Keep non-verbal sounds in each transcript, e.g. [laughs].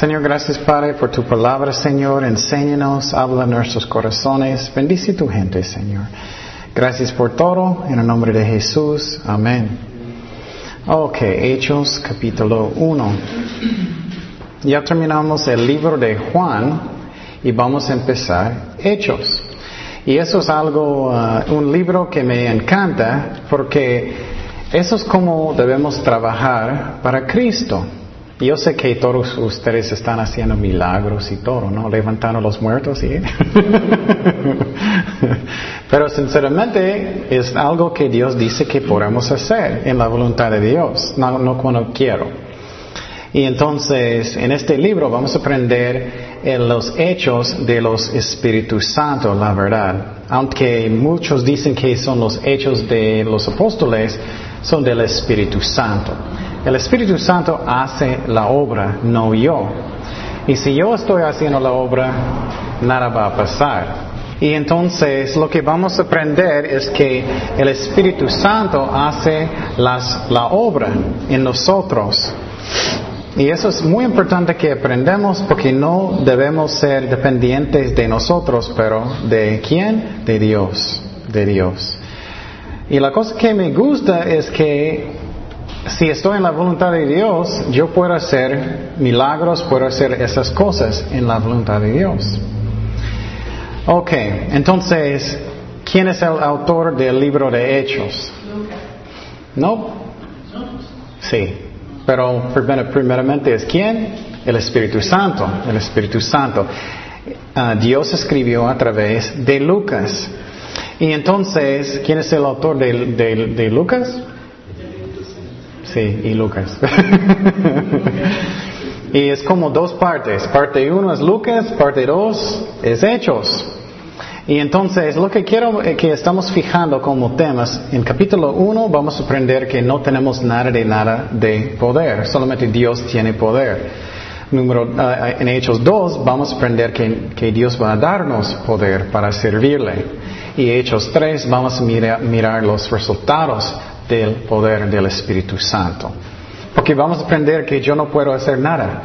Señor, gracias Padre por tu palabra, Señor. Enséñanos, habla en nuestros corazones. Bendice tu gente, Señor. Gracias por todo. En el nombre de Jesús. Amén. Ok, Hechos capítulo 1. Ya terminamos el libro de Juan y vamos a empezar Hechos. Y eso es algo, uh, un libro que me encanta porque eso es como debemos trabajar para Cristo. Yo sé que todos ustedes están haciendo milagros y todo, ¿no? Levantando los muertos y... [laughs] Pero sinceramente es algo que Dios dice que podemos hacer en la voluntad de Dios, no, no cuando quiero. Y entonces, en este libro vamos a aprender en los hechos de los Espíritus Santos, la verdad. Aunque muchos dicen que son los hechos de los apóstoles, son del Espíritu Santo. El Espíritu Santo hace la obra, no yo. Y si yo estoy haciendo la obra, nada va a pasar. Y entonces lo que vamos a aprender es que el Espíritu Santo hace la obra en nosotros. Y eso es muy importante que aprendamos porque no debemos ser dependientes de nosotros, pero ¿de quién? De Dios, de Dios. Y la cosa que me gusta es que si estoy en la voluntad de Dios, yo puedo hacer milagros, puedo hacer esas cosas en la voluntad de Dios. Ok, entonces, ¿quién es el autor del libro de Hechos? ¿No? Sí, pero primeramente es quién? El Espíritu Santo, el Espíritu Santo. Uh, Dios escribió a través de Lucas. Y entonces, ¿quién es el autor de, de, de Lucas? Sí, y Lucas. [laughs] y es como dos partes. Parte uno es Lucas, parte dos es Hechos. Y entonces lo que quiero que estamos fijando como temas, en capítulo 1 vamos a aprender que no tenemos nada de nada de poder, solamente Dios tiene poder. Número, uh, en Hechos 2 vamos a aprender que, que, Dios va a darnos poder para servirle. Y Hechos 3 vamos a mirar los resultados del poder del Espíritu Santo. Porque vamos a aprender que yo no puedo hacer nada.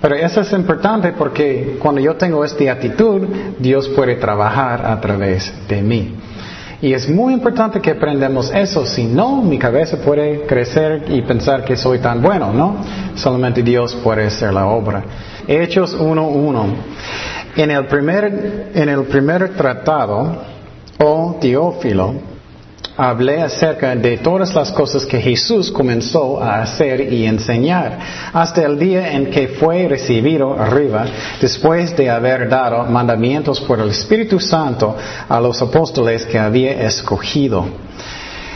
Pero eso es importante porque cuando yo tengo esta actitud, Dios puede trabajar a través de mí. Y es muy importante que aprendamos eso, si no, mi cabeza puede crecer y pensar que soy tan bueno, ¿no? Solamente Dios puede hacer la obra. Hechos 1.1. En el primer, en el primer tratado, o Teófilo, hablé acerca de todas las cosas que Jesús comenzó a hacer y enseñar, hasta el día en que fue recibido arriba, después de haber dado mandamientos por el Espíritu Santo a los apóstoles que había escogido.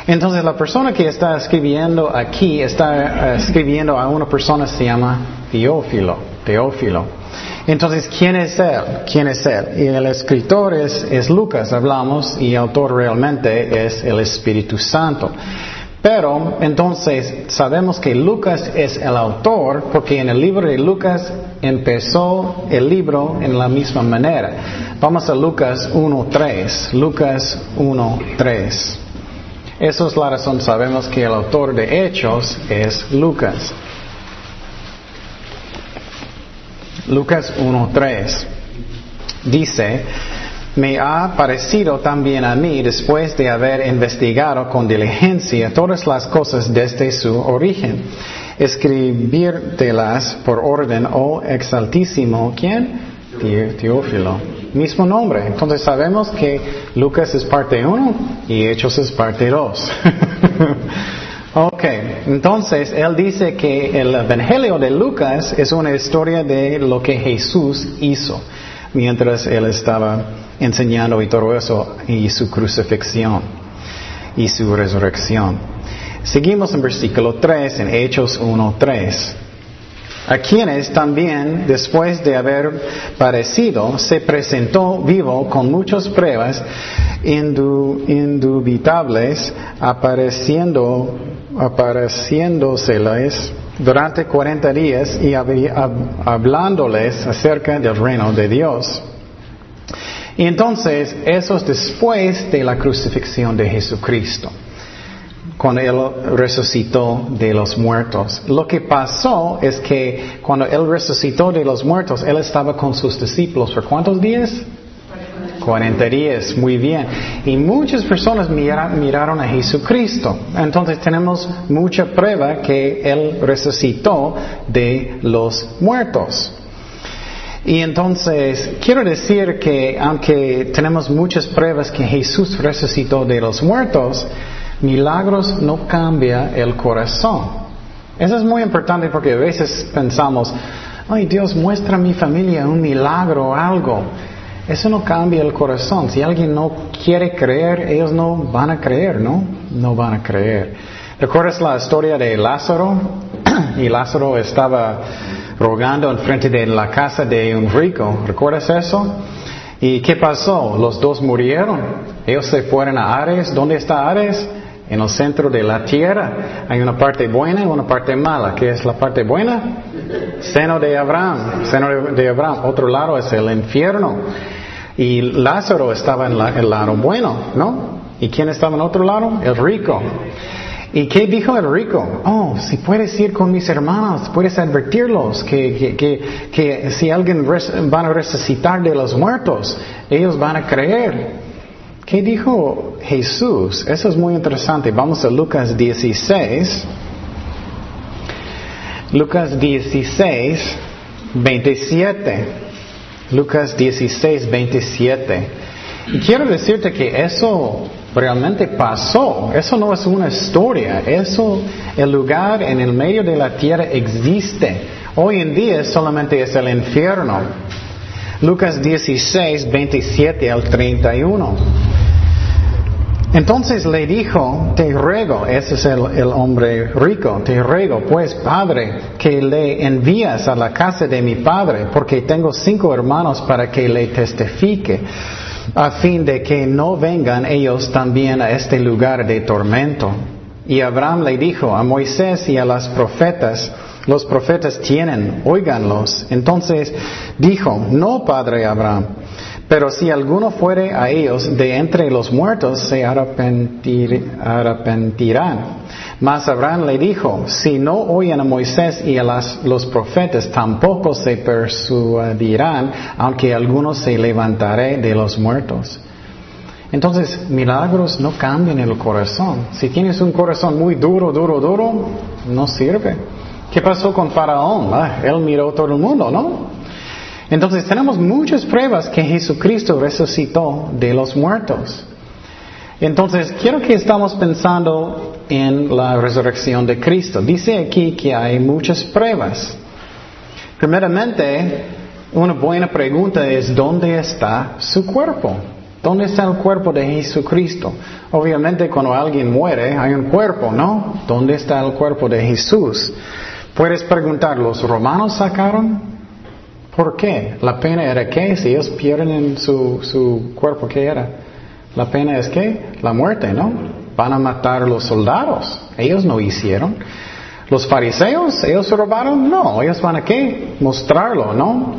Entonces la persona que está escribiendo aquí está eh, escribiendo a una persona que se llama Teófilo, Teófilo. Entonces, ¿quién es él? ¿Quién es él? Y el escritor es, Lucas, hablamos, y el autor realmente es el Espíritu Santo. Pero entonces sabemos que Lucas es el autor porque en el libro de Lucas empezó el libro en la misma manera. Vamos a Lucas 1.3. Lucas 1.3. Esa es la razón, sabemos que el autor de Hechos es Lucas. Lucas 1.3 dice, me ha parecido también a mí, después de haber investigado con diligencia todas las cosas desde su origen, escribírtelas por orden, oh exaltísimo, ¿quién? Teófilo. Mismo nombre. Entonces sabemos que Lucas es parte 1 y Hechos es parte 2. [laughs] Ok, entonces él dice que el Evangelio de Lucas es una historia de lo que Jesús hizo mientras él estaba enseñando y todo eso y su crucifixión y su resurrección. Seguimos en versículo 3 en Hechos 1.3 a quienes también, después de haber padecido, se presentó vivo con muchas pruebas indubitables, apareciendo, apareciéndoseles durante cuarenta días y hablándoles acerca del reino de Dios. Y entonces, eso es después de la crucifixión de Jesucristo. cuando Él resucitó de los muertos. Lo que pasó es que cuando Él resucitó de los muertos, Él estaba con sus discípulos por cuántos días? 40 días, muy bien. Y muchas personas miraron a Jesucristo. Entonces tenemos mucha prueba que Él resucitó de los muertos. Y entonces quiero decir que aunque tenemos muchas pruebas que Jesús resucitó de los muertos, milagros no cambia el corazón. Eso es muy importante porque a veces pensamos, ay Dios, muestra a mi familia un milagro o algo. Eso no cambia el corazón. Si alguien no quiere creer, ellos no van a creer, ¿no? No van a creer. ¿Recuerdas la historia de Lázaro? [clears throat] y Lázaro estaba rogando en frente de la casa de un rico. ¿Recuerdas eso? ¿Y qué pasó? Los dos murieron. Ellos se fueron a Ares. ¿Dónde está Ares? En el centro de la tierra. Hay una parte buena y una parte mala. ¿Qué es la parte buena? Seno de Abraham. Seno de Abraham. Otro lado es el infierno. Y Lázaro estaba en el lado bueno, ¿no? ¿Y quién estaba en otro lado? El rico. ¿Y qué dijo el rico? Oh, si puedes ir con mis hermanos, puedes advertirlos que, que, que, si alguien van a resucitar de los muertos, ellos van a creer. ¿Qué dijo Jesús? Eso es muy interesante. Vamos a Lucas 16. Lucas 16, 27. Lucas 16, 27. Y quiero decirte que eso realmente pasó. Eso no es una historia. Eso, el lugar en el medio de la tierra existe. Hoy en día solamente es el infierno. Lucas 16, 27 al 31. Entonces le dijo, te ruego, ese es el, hombre rico, te ruego pues, Padre, que le envías a la casa de mi Padre, porque tengo cinco hermanos para que le testifique, a fin de que no vengan ellos también a este lugar de tormento. Y Abraham le dijo a Moisés y a las profetas, los profetas tienen, óiganlos. Entonces dijo, no, Padre Abraham, pero si alguno fuere a ellos de entre los muertos, se arrepentirán. Mas Abraham le dijo, si no oyen a Moisés y a los profetas, tampoco se persuadirán, aunque algunos se levantaré de los muertos. Entonces, milagros no cambian el corazón. Si tienes un corazón muy duro, duro, duro, no sirve. ¿Qué pasó con Faraón? Ah, él miró todo el mundo, ¿no? Entonces tenemos muchas pruebas que Jesucristo resucitó de los muertos. Entonces quiero que estamos pensando en la resurrección de Cristo. Dice aquí que hay muchas pruebas. Primeramente, una buena pregunta es ¿dónde está su cuerpo? ¿Dónde está el cuerpo de Jesucristo? Obviamente cuando alguien muere hay un cuerpo, ¿no? ¿Dónde está el cuerpo de Jesús? Puedes preguntar, ¿los romanos sacaron? ¿Por qué? La pena era que si ellos pierden su, su cuerpo, ¿qué era? La pena es que la muerte, ¿no? Van a matar a los soldados. Ellos no hicieron. Los fariseos, ellos robaron, no, ellos van a qué? Mostrarlo, ¿no?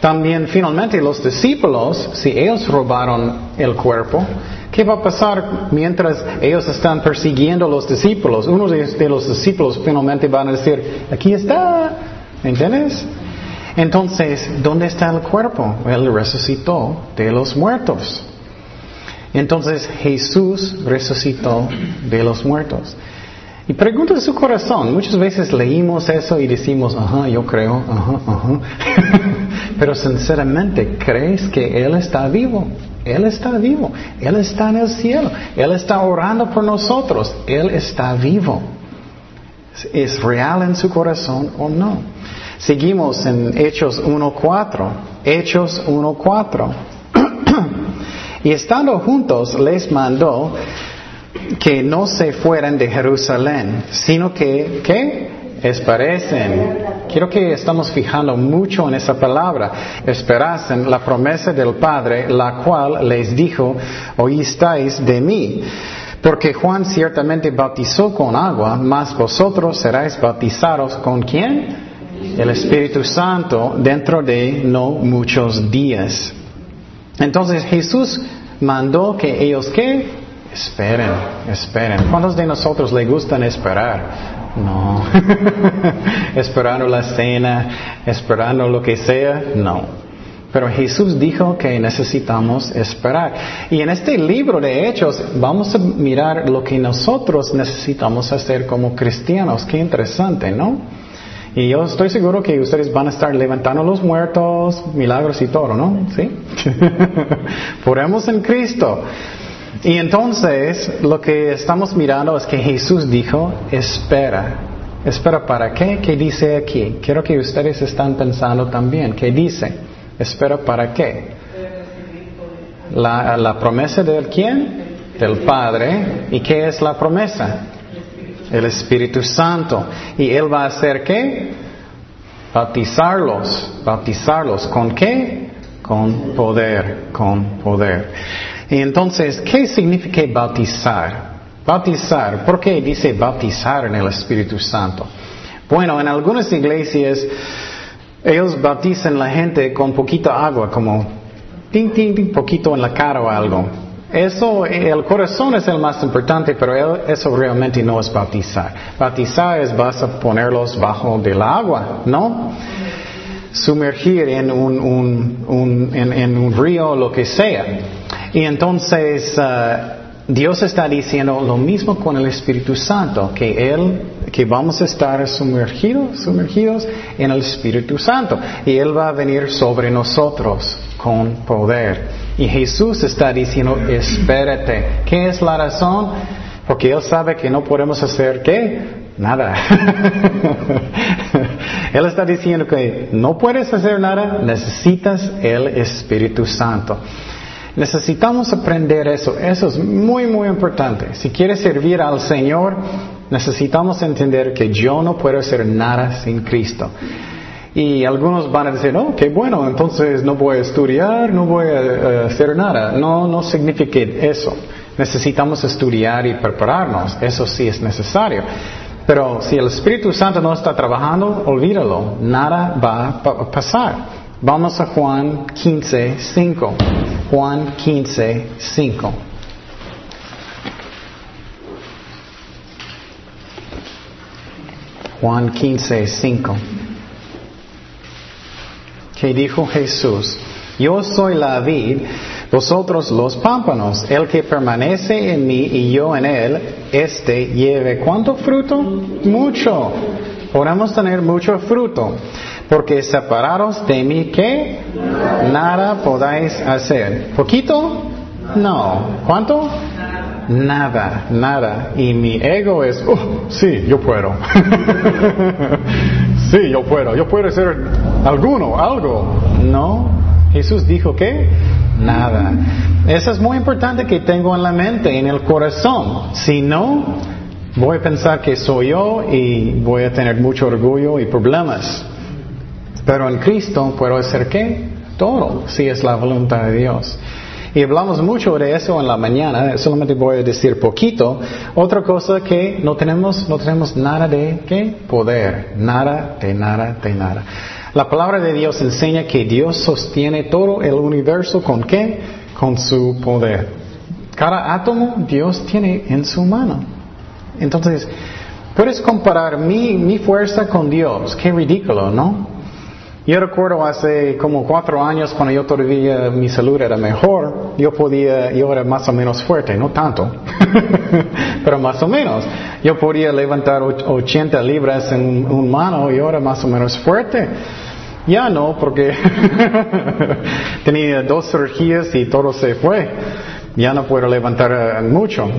También finalmente los discípulos, si ellos robaron el cuerpo, ¿qué va a pasar mientras ellos están persiguiendo a los discípulos? Uno de los discípulos finalmente van a decir, aquí está, ¿entiendes? Entonces, ¿dónde está el cuerpo? Él resucitó de los muertos. Entonces Jesús resucitó de los muertos. Y pregunta su corazón. Muchas veces leímos eso y decimos, ajá, yo creo, ajá, ajá. [laughs] Pero sinceramente, ¿crees que Él está vivo? Él está vivo. Él está en el cielo. Él está orando por nosotros. Él está vivo. ¿Es real en su corazón o no? Seguimos en Hechos 1.4. Hechos 1.4. [clears throat] y estando juntos les mandó que no se fueran de Jerusalén, sino que, ¿qué? Esperasen. Quiero que estamos fijando mucho en esa palabra. Esperasen la promesa del Padre, la cual les dijo, oístáis de mí. Porque Juan ciertamente bautizó con agua, mas vosotros seráis bautizados con quién? El Espíritu Santo dentro de no muchos días. Entonces Jesús mandó que ellos que Esperen, esperen. ¿Cuántos de nosotros le gustan esperar? No. [laughs] esperando la cena, esperando lo que sea, no. Pero Jesús dijo que necesitamos esperar. Y en este libro de Hechos vamos a mirar lo que nosotros necesitamos hacer como cristianos. Qué interesante, ¿no? Y yo estoy seguro que ustedes van a estar levantando los muertos, milagros y todo, ¿no? ¿Sí? [laughs] Poremos en Cristo. Y entonces lo que estamos mirando es que Jesús dijo, espera. ¿Espera para qué? ¿Qué dice aquí? Quiero que ustedes están pensando también. ¿Qué dice? Espera para qué? La, la promesa del quién? Del Padre. ¿Y qué es la promesa? El Espíritu Santo. ¿Y Él va a hacer qué? Bautizarlos. Bautizarlos. ¿Con qué? Con poder. Con poder. Y entonces, ¿qué significa bautizar? Bautizar. ¿Por qué dice bautizar en el Espíritu Santo? Bueno, en algunas iglesias ellos bautizan la gente con poquito agua, como ting, poquito en la cara o algo. Eso, el corazón es el más importante, pero eso realmente no es bautizar. Bautizar es vas a ponerlos bajo del agua, ¿no? Sumergir en un, un, en, un río lo que sea. Y entonces, uh, Dios está diciendo lo mismo con el Espíritu Santo, que Él, que vamos a estar sumergidos, sumergidos en el Espíritu Santo y Él va a venir sobre nosotros con poder. Y Jesús está diciendo, espérate. ¿Qué es la razón? Porque Él sabe que no podemos hacer qué? Nada. [laughs] Él está diciendo que no puedes hacer nada, necesitas el Espíritu Santo. Necesitamos aprender eso. Eso es muy, muy importante. Si quieres servir al Señor, necesitamos entender que yo no puedo hacer nada sin Cristo. Y algunos van a decir, no, qué bueno, entonces no voy a estudiar, no voy a, hacer nada. No, no significa eso. Necesitamos estudiar y prepararnos. Eso sí es necesario. Pero si el Espíritu Santo no está trabajando, olvídalo. Nada va a pasar. Vamos a Juan 15, 5. Juan 15, 5. Juan 15, 5. ¿Qué dijo Jesús? Yo soy la vid, vosotros los pámpanos. El que permanece en mí y yo en él, este lleve cuánto fruto? Mucho. Podemos tener mucho fruto. Porque separados de mí, ¿qué? Nada podáis hacer. ¿Poquito? No. ¿Cuánto? Nada, nada. Y mi ego es, oh, sí, yo puedo. [laughs] sí, yo puedo. Yo puedo ser alguno, algo. No. Jesús dijo que nada. Eso es muy importante que tengo en la mente, en el corazón. Si no, voy a pensar que soy yo y voy a tener mucho orgullo y problemas. Pero en Cristo puedo hacer qué? Todo, si es la voluntad de Dios. Y hablamos mucho de eso en la mañana, solamente voy a decir poquito. Otra cosa que no tenemos, no tenemos nada de qué? Poder, nada de nada de nada. La palabra de Dios enseña que Dios sostiene todo el universo con qué? Con su poder. Cada átomo Dios tiene en su mano. Entonces, puedes comparar mi, mi fuerza con Dios. Qué ridículo, ¿no? Yo recuerdo hace como cuatro años cuando yo todavía mi salud era mejor, yo podía, yo era más o menos fuerte, no tanto, [laughs] pero más o menos. Yo podía levantar 80 libras en un mano y ahora más o menos fuerte. Ya no, porque [laughs] tenía dos cirugías y todo se fue. Ya no puedo levantar eh, mucho.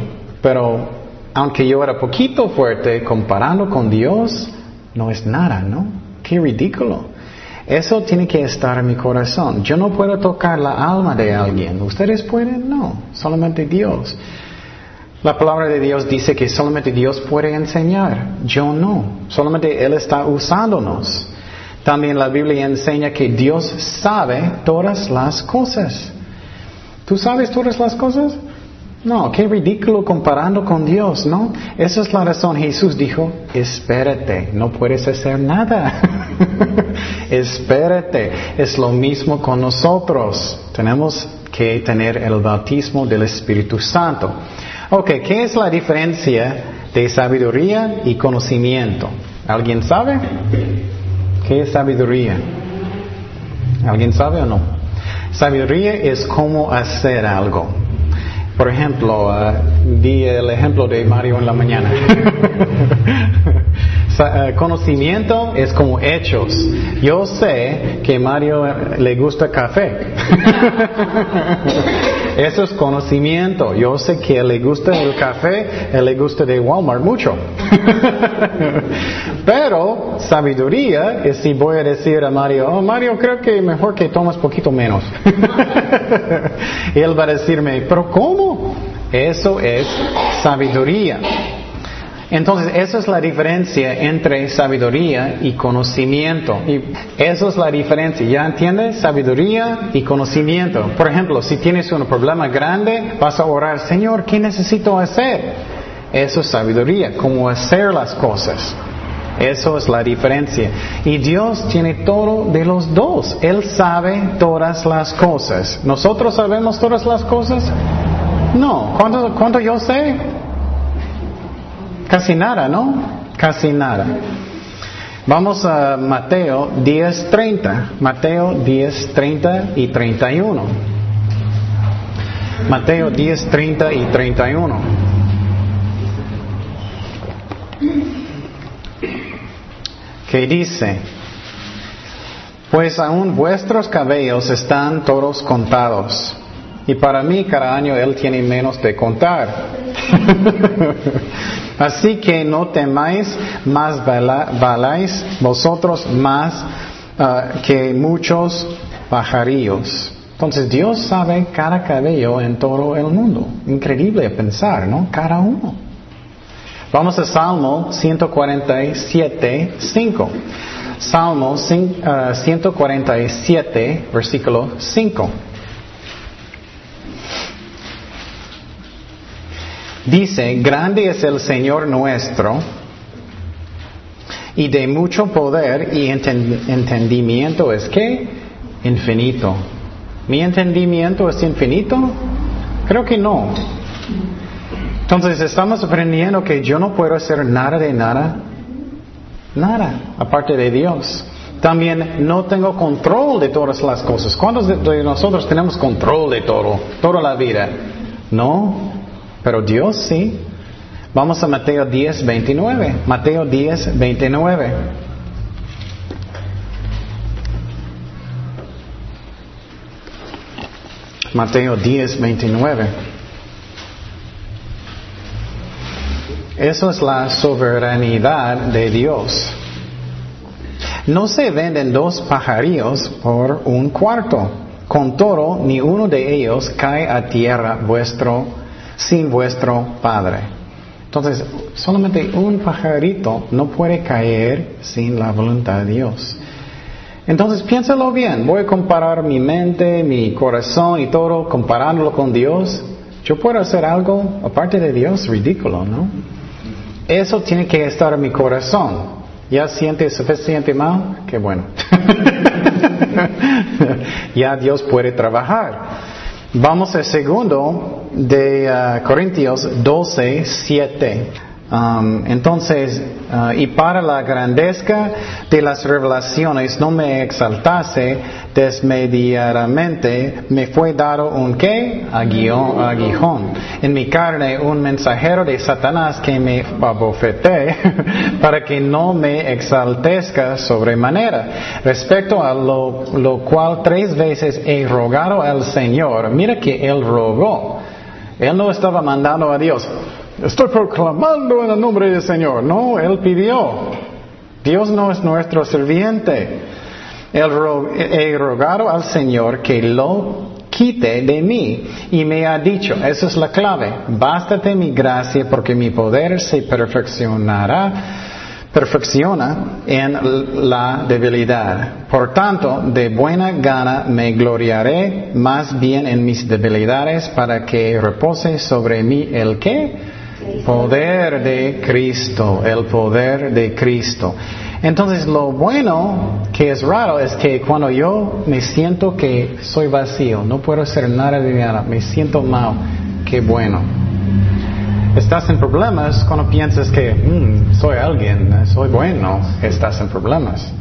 Pero aunque yo era poquito fuerte, comparando con Dios, no es nada, ¿no? Qué ridículo. Eso tiene que estar en mi corazón. Yo no puedo tocar la alma de alguien. ¿Ustedes pueden? No, solamente Dios. La palabra de Dios dice que solamente Dios puede enseñar. Yo no. Solamente Él está usándonos. También la Biblia enseña que Dios sabe todas las cosas. ¿Tú sabes todas las cosas? No, qué ridículo comparando con Dios, ¿no? Esa es la razón. Jesús dijo, espérate, no puedes hacer nada. [laughs] espérate. Es lo mismo con nosotros. Tenemos que tener el bautismo del Espíritu Santo. Ok, ¿qué es la diferencia de sabiduría y conocimiento? ¿Alguien sabe? ¿Qué es sabiduría? ¿Alguien sabe o no? Sabiduría es cómo hacer algo. Por ejemplo, uh, di el ejemplo de Mario en la mañana. [laughs] Uh, conocimiento es como hechos. Yo sé que Mario le gusta café. [laughs] Eso es conocimiento. Yo sé que le gusta el café, él le gusta de Walmart mucho. [laughs] Pero sabiduría es si voy a decir a Mario, oh Mario, creo que mejor que tomes poquito menos. [laughs] y él va a decirme, pero ¿cómo? Eso es sabiduría. Entonces, esa es la diferencia entre sabiduría y conocimiento. Y esa es la diferencia. ¿Ya entiendes? Sabiduría y conocimiento. Por ejemplo, si tienes un problema grande, vas a orar, Señor, ¿qué necesito hacer? Eso es sabiduría, cómo hacer las cosas. Eso es la diferencia. Y Dios tiene todo de los dos. Él sabe todas las cosas. ¿Nosotros sabemos todas las cosas? No. ¿Cuánto, cuánto yo sé? Casi nada, ¿no? Casi nada. Vamos a Mateo 10.30. Mateo 10.30 y 31. Mateo 10.30 y 31. Que dice, pues aún vuestros cabellos están todos contados. Y para mí cada año Él tiene menos de contar. [laughs] Así que no temáis, más valáis vosotros más ah, que muchos pajarillos. Entonces Dios sabe cada cabello en todo el mundo. Increíble pensar, ¿no? Cada uno. Vamos a Salmo 147, 5. Salmo 147, ah, versículo 5. Dice, grande es el Señor nuestro y de mucho poder y entendimiento es que infinito. ¿Mi entendimiento es infinito? Creo que no. Entonces estamos aprendiendo que yo no puedo hacer nada de nada, nada, aparte de Dios. También no tengo control de todas las cosas. ¿Cuántos de nosotros tenemos control de todo, toda la vida? No, pero Dios sí. Vamos a Mateo 10, 29. Mateo 10, 29. Mateo 10, 29. Eso es la soberanidad de Dios. No se venden dos pajarillos por un cuarto. Con todo, ni uno de ellos cae a tierra vuestro sin vuestro Padre. Entonces, solamente un pajarito no puede caer sin la voluntad de Dios. Entonces, piénsalo bien. Voy a comparar mi mente, mi corazón y todo, comparándolo con Dios. Yo puedo hacer algo aparte de Dios, ridículo, ¿no? Eso tiene que estar en mi corazón. ¿Ya siente suficiente mal? Qué bueno. [laughs] ya Dios puede trabajar. Vamos al segundo de uh, Corintios 12, 7. Um, entonces, uh, y para la grandeza de las revelaciones no me exaltase desmediadamente, me fue dado un qué? Aguijón. En mi carne un mensajero de Satanás que me abofeté [laughs] para que no me exaltezca sobremanera. Respecto a lo, lo cual tres veces he rogado al Señor, mira que él rogó. Él no estaba mandando a Dios. Estoy proclamando en el nombre del Señor. No, Él pidió. Dios no es nuestro serviente. Él he rogado al Señor que lo quite de mí y me ha dicho, esa es la clave, bástate mi gracia porque mi poder se perfeccionará, perfecciona en la debilidad. Por tanto, de buena gana me gloriaré más bien en mis debilidades para que repose sobre mí el que Poder de Cristo, el poder de Cristo. Entonces lo bueno que es raro es que cuando yo me siento que soy vacío, no puedo hacer nada de nada, me siento mal, qué bueno. Estás en problemas cuando piensas que mm, soy alguien, soy bueno, estás en problemas.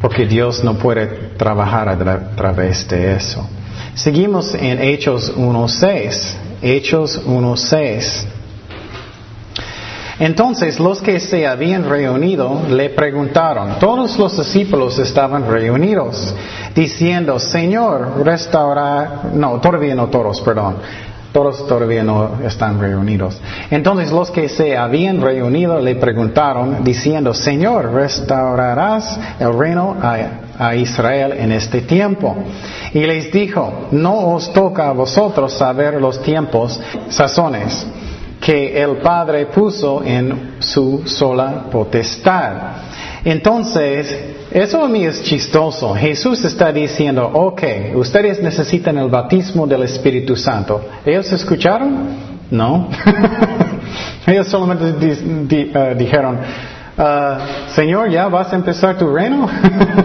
Porque Dios no puede trabajar a través de eso. Seguimos en Hechos 1.6. Hechos 1.6. Entonces los que se habían reunido le preguntaron, todos los discípulos estaban reunidos, diciendo, Señor, restaura, no, todavía no todos, perdón, todos todavía no están reunidos. Entonces los que se habían reunido le preguntaron, diciendo, Señor, ¿restaurarás el reino a, Israel en este tiempo? Y les dijo, no os toca a vosotros saber los tiempos, sazones que el Padre puso en su sola potestad. Entonces, eso a mí es chistoso. Jesús está diciendo, ok, ustedes necesitan el bautismo del Espíritu Santo. ¿Ellos escucharon? No. [laughs] Ellos solamente uh, dijeron, uh, Señor, ¿ya vas a empezar tu reino?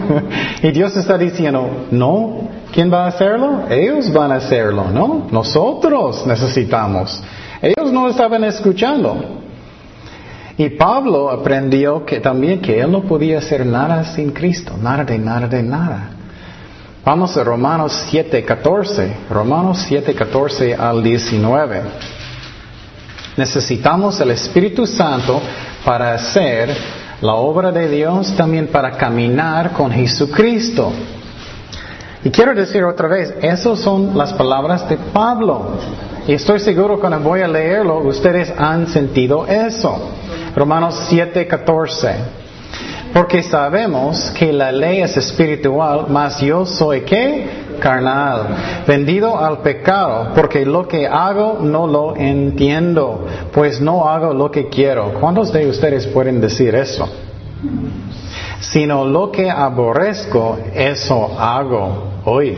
[laughs] y Dios está diciendo, no. ¿Quién va a hacerlo? Ellos van a hacerlo, ¿no? Nosotros necesitamos. Ellos no estaban escuchando. Y Pablo aprendió que también que él no podía hacer nada sin Cristo, nada de nada de nada. Vamos a Romanos 7:14, Romanos 7:14 al 19. Necesitamos el Espíritu Santo para hacer la obra de Dios, también para caminar con Jesucristo. Y quiero decir otra vez, esas son las palabras de Pablo. Y estoy seguro cuando voy a leerlo, ustedes han sentido eso. Romanos 7:14. Porque sabemos que la ley es espiritual, mas yo soy qué? Carnal, vendido al pecado, porque lo que hago no lo entiendo, pues no hago lo que quiero. ¿Cuántos de ustedes pueden decir eso? Sino lo que aborrezco, eso hago hoy.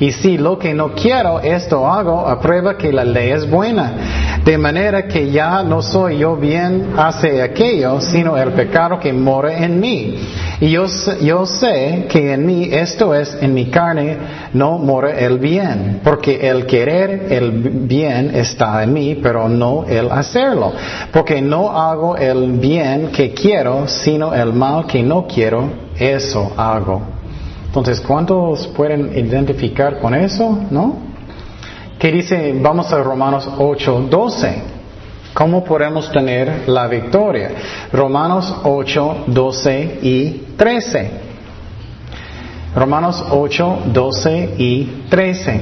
Y si lo que no quiero, esto hago, aprueba que la ley es buena. De manera que ya no soy yo bien hace aquello, sino el pecado que mora en mí. Y yo, yo sé que en mí, esto es, en mi carne, no mora el bien. Porque el querer el bien está en mí, pero no el hacerlo. Porque no hago el bien que quiero, sino el mal que no quiero, eso hago. Entonces, ¿cuántos pueden identificar con eso? ¿No? ¿Qué dice? Vamos a Romanos 8, 12. ¿Cómo podemos tener la victoria? Romanos 8, 12 y 13. Romanos 8, 12 y 13.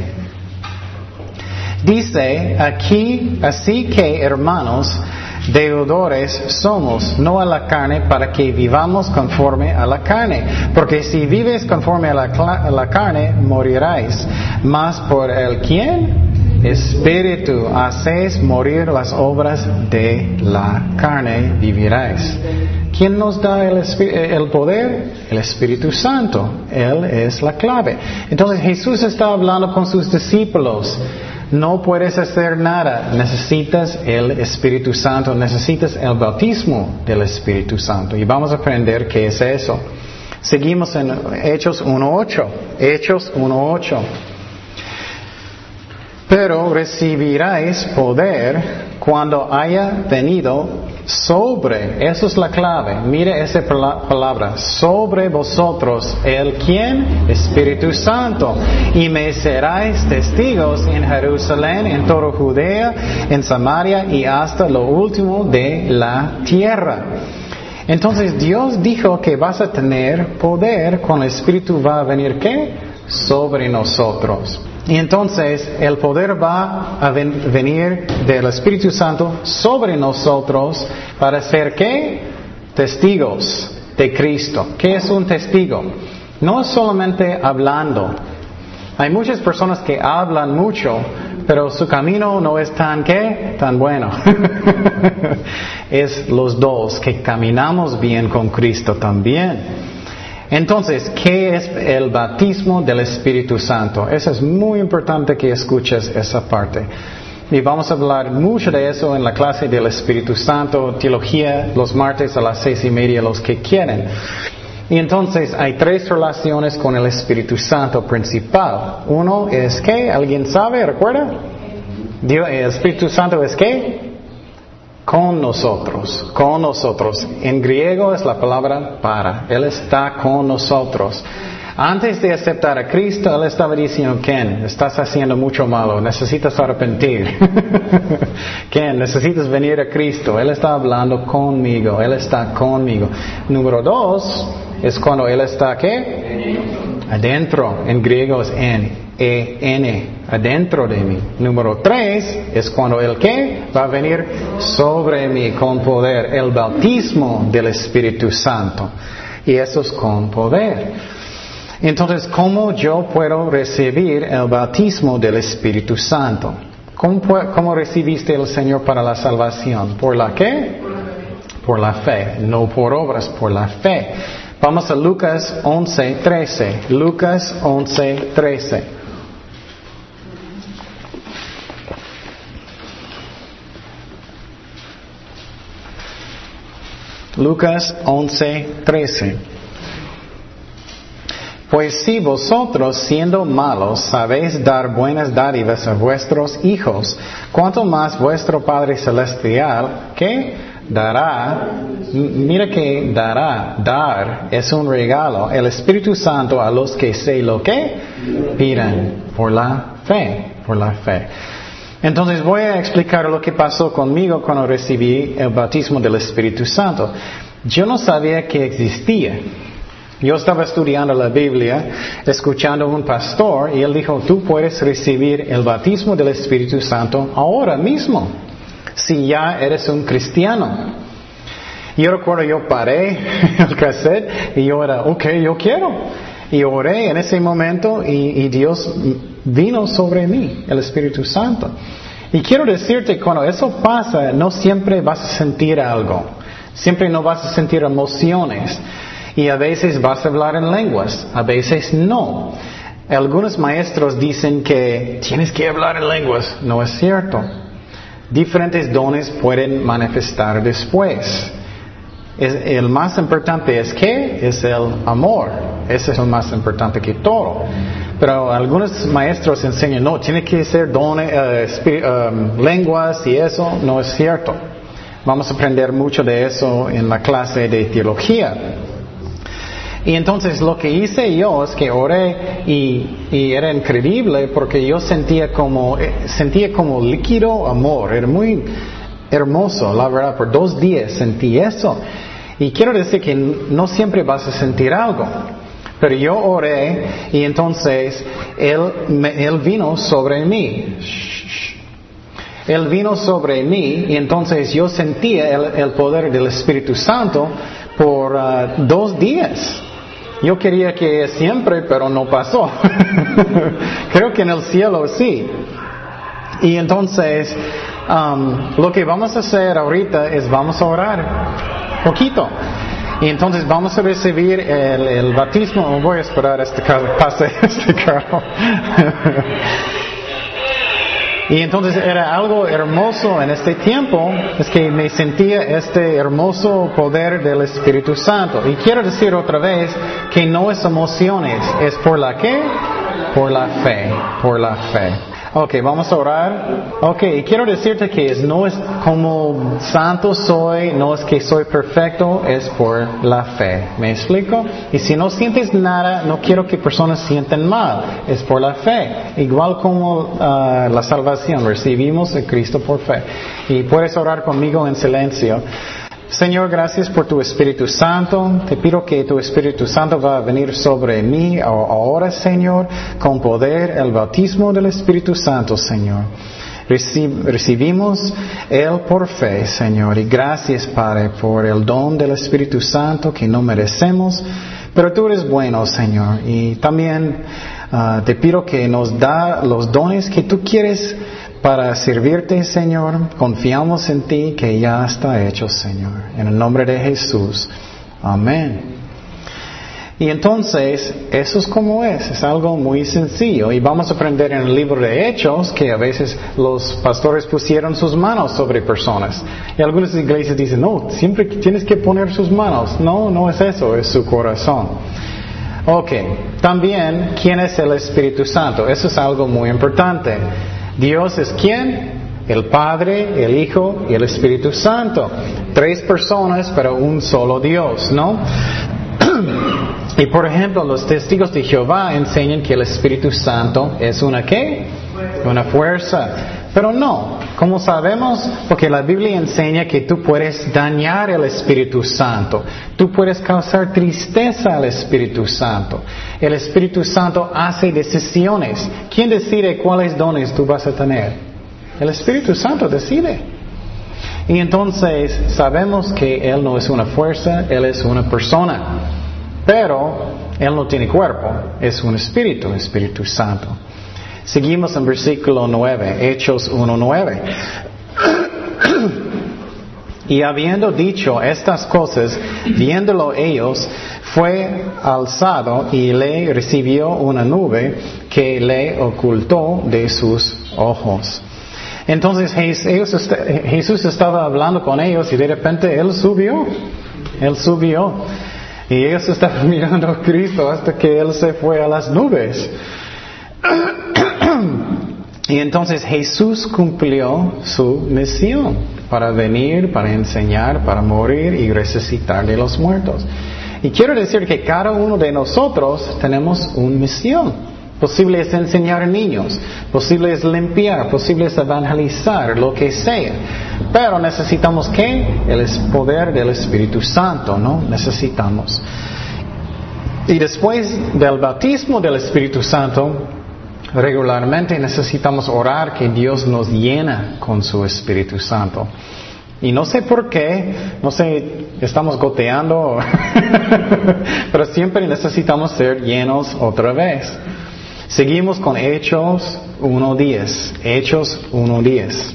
Dice aquí, así que hermanos, deudores somos, no a la carne, para que vivamos conforme a la carne. Porque si vives conforme a la, carne, moriráis. Mas por el quien? Espíritu, hacéis morir las obras de la carne, viviráis. ¿Quién nos da el, el, poder? El Espíritu Santo. Él es la clave. Entonces Jesús está hablando con sus discípulos. No puedes hacer nada, necesitas el Espíritu Santo, necesitas el bautismo del Espíritu Santo. Y vamos a aprender qué es eso. Seguimos en Hechos 1.8. Hechos 1.8. Pero recibiráis poder cuando haya venido sobre, eso es la clave, mire esa palabra, sobre vosotros, el quien, Espíritu Santo, y me seráis testigos en Jerusalén, en toda Judea, en Samaria y hasta lo último de la tierra. Entonces Dios dijo que vas a tener poder cuando el Espíritu va a venir, ¿qué? Sobre nosotros. Y entonces el poder va a venir del Espíritu Santo sobre nosotros para ser qué? Testigos de Cristo. ¿Qué es un testigo? No solamente hablando. Hay muchas personas que hablan mucho, pero su camino no es tan qué, tan bueno. [laughs] es los dos que caminamos bien con Cristo también. Entonces, ¿qué es el bautismo del Espíritu Santo? Eso es muy importante que escuches esa parte. Y vamos a hablar mucho de eso en la clase del Espíritu Santo, teología, los martes a las seis y media, los que quieren. Y entonces hay tres relaciones con el Espíritu Santo principal. Uno es que, ¿alguien sabe? ¿Recuerda? el Espíritu Santo es qué? Con nosotros, con nosotros. En griego es la palabra para. Él está con nosotros. Antes de aceptar a Cristo, Él estaba diciendo, Ken, estás haciendo mucho malo, necesitas arrepentir. [laughs] Ken, necesitas venir a Cristo. Él está hablando conmigo, Él está conmigo. Número dos es cuando Él está, ¿qué? Adentro. En griego es en. E-N, adentro de mí. Número tres es cuando el que va a venir sobre mí con poder, el bautismo del Espíritu Santo. Y eso es con poder. Entonces, ¿cómo yo puedo recibir el bautismo del Espíritu Santo? ¿Cómo, recibiste el Señor para la salvación? ¿Por la qué? Por la fe, no por obras, por la fe. Vamos a Lucas 11, 13. Lucas 11, 13. Lucas 11, 13. Pues si vosotros, siendo malos, sabéis dar buenas dádivas a vuestros hijos, ¿cuánto más vuestro Padre Celestial, que dará, mira que dará, dar es un regalo, el Espíritu Santo a los que se lo que pidan por la fe, por la fe. Entonces voy a explicar lo que pasó conmigo cuando recibí el bautismo del Espíritu Santo. Yo no sabía que existía. Yo estaba estudiando la Biblia, escuchando a un pastor, y él dijo, tú puedes recibir el bautismo del Espíritu Santo ahora mismo, si ya eres un cristiano. Yo recuerdo, yo paré [laughs] el cassette y yo era, ok, yo quiero. Y oré en ese momento y, Dios vino sobre mí, el Espíritu Santo. Y quiero decirte, cuando eso pasa, no siempre vas a sentir algo. Siempre no vas a sentir emociones. Y a veces vas a hablar en lenguas, a veces no. Algunos maestros dicen que tienes que hablar en lenguas. No es cierto. Diferentes dones pueden manifestar después. El más importante es que es el amor. Ese es el más importante que todo. Pero algunos maestros enseñan, no, tiene que ser dones, eh, um, lenguas y eso no es cierto. Vamos a aprender mucho de eso en la clase de teología. Y entonces lo que hice yo es que oré y, era increíble porque yo sentía como, eh, sentía como líquido amor, era muy hermoso, la verdad, por dos días sentí eso. Y quiero decir que no siempre vas a sentir algo. Pero yo oré y entonces Él, él vino sobre mí. Él vino sobre mí y entonces yo sentía el, poder del Espíritu Santo por ah, dos días. Yo quería que siempre, pero no pasó. [laughs] Creo que en el cielo sí. Y entonces, um, lo que vamos a hacer ahorita es vamos a orar poquito. Y entonces vamos a recibir el, el bautismo. Voy a esperar este carro, pase [laughs] este carro. Y entonces era algo hermoso en este tiempo, es que me sentía este hermoso poder del Espíritu Santo. Y quiero decir otra vez que no es emociones, es por la qué? Por la fe, por la fe. Ok, vamos a orar. Ok, y quiero decirte que no es como santo soy, no es que soy perfecto, es por la fe. ¿Me explico? Y si no sientes nada, no quiero que personas sienten mal, es por la fe. Igual como ah, la salvación, recibimos a Cristo por fe. Y puedes orar conmigo en silencio. Señor, gracias por tu Espíritu Santo. Te pido que tu Espíritu Santo va a venir sobre mí ahora, Señor, con poder el bautismo del Espíritu Santo, Señor. recibimos Él por fe, Señor, y gracias, Padre, por el don del Espíritu Santo que no merecemos, pero tú eres bueno, Señor, y también ah, te pido que nos da los dones que tú quieres para servirte, Señor. Confiamos en ti que ya está hecho, Señor. En el nombre de Jesús. Amén. Y entonces, eso es como es, es algo muy sencillo. Y vamos a aprender en el libro de Hechos que a veces los pastores pusieron sus manos sobre personas. Y algunas iglesias dicen, no, siempre tienes que poner sus manos. No, no es eso, es su corazón. Ok, también, ¿quién es el Espíritu Santo? Eso es algo muy importante. Dios es quién? El Padre, el Hijo y el Espíritu Santo. Tres personas, pero un solo Dios, ¿no? [clears throat] y por ejemplo, los testigos de Jehová enseñan que el Espíritu Santo es una qué? Una fuerza. Pero no, como sabemos, porque la Biblia enseña que tú puedes dañar el Espíritu Santo, tú puedes causar tristeza al Espíritu Santo. El Espíritu Santo hace decisiones. ¿Quién decide cuáles dones tú vas a tener? El Espíritu Santo decide. Y entonces sabemos que Él no es una fuerza, Él es una persona. Pero Él no tiene cuerpo, es un espíritu, Espíritu Santo. Seguimos en versículo 9, Hechos 1.9. y habiendo dicho estas cosas, viéndolo ellos, fue alzado y le recibió una nube que le ocultó de sus ojos. Entonces Jesús estaba hablando con ellos y de repente Él subió, Él subió. Y ellos [laughs] estaban mirando a Cristo hasta que Él se fue a las nubes. Y entonces Jesús cumplió su misión para venir, para enseñar, para morir y resucitar de los muertos. Y quiero decir que cada uno de nosotros tenemos una misión. Posible es enseñar a niños, posible es limpiar, posible es evangelizar, lo que sea. Pero necesitamos qué? El poder del Espíritu Santo, ¿no? Necesitamos. Y después del bautismo del Espíritu Santo, regularmente necesitamos orar que Dios nos llena con su Espíritu Santo. Y no sé por qué, no sé, estamos goteando, [laughs] pero siempre necesitamos ser llenos otra vez. Seguimos con Hechos 1.10. Hechos 1.10.